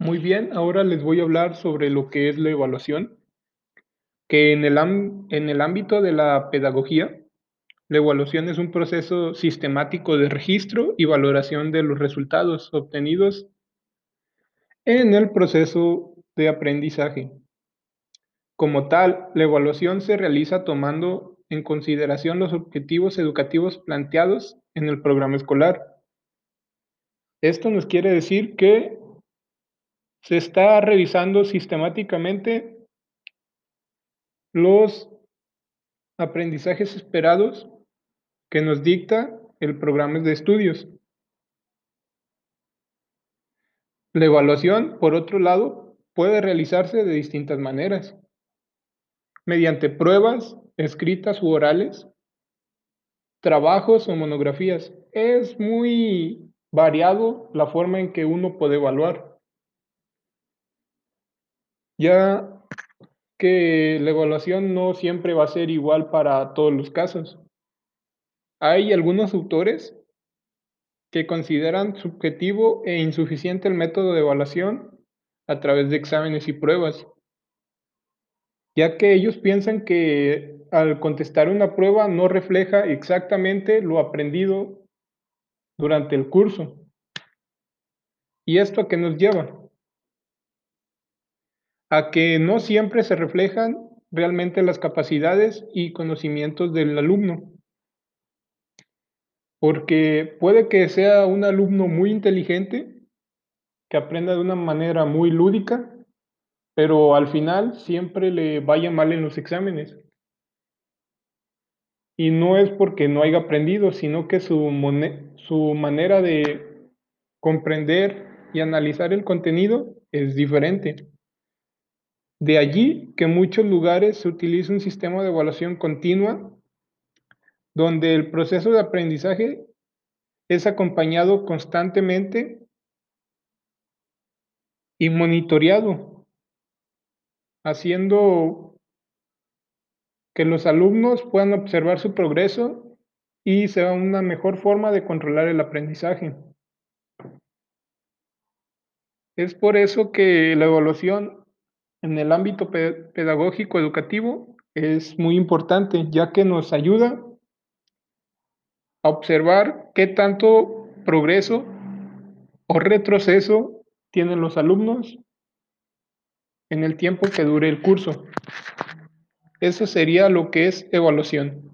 Muy bien, ahora les voy a hablar sobre lo que es la evaluación, que en el, en el ámbito de la pedagogía, la evaluación es un proceso sistemático de registro y valoración de los resultados obtenidos en el proceso de aprendizaje. Como tal, la evaluación se realiza tomando en consideración los objetivos educativos planteados en el programa escolar. Esto nos quiere decir que se está revisando sistemáticamente los aprendizajes esperados que nos dicta el programa de estudios. La evaluación, por otro lado, puede realizarse de distintas maneras, mediante pruebas escritas u orales, trabajos o monografías. Es muy variado la forma en que uno puede evaluar ya que la evaluación no siempre va a ser igual para todos los casos. Hay algunos autores que consideran subjetivo e insuficiente el método de evaluación a través de exámenes y pruebas, ya que ellos piensan que al contestar una prueba no refleja exactamente lo aprendido durante el curso. ¿Y esto a qué nos lleva? A que no siempre se reflejan realmente las capacidades y conocimientos del alumno. Porque puede que sea un alumno muy inteligente, que aprenda de una manera muy lúdica, pero al final siempre le vaya mal en los exámenes. Y no es porque no haya aprendido, sino que su, manera de comprender y analizar el contenido es diferente. De allí que en muchos lugares se utiliza un sistema de evaluación continua donde el proceso de aprendizaje es acompañado constantemente y monitoreado, haciendo que los alumnos puedan observar su progreso y sea una mejor forma de controlar el aprendizaje. Es por eso que la evaluación en el ámbito pedagógico educativo es muy importante, ya que nos ayuda a observar qué tanto progreso o retroceso tienen los alumnos en el tiempo que dure el curso. Eso sería lo que es evaluación.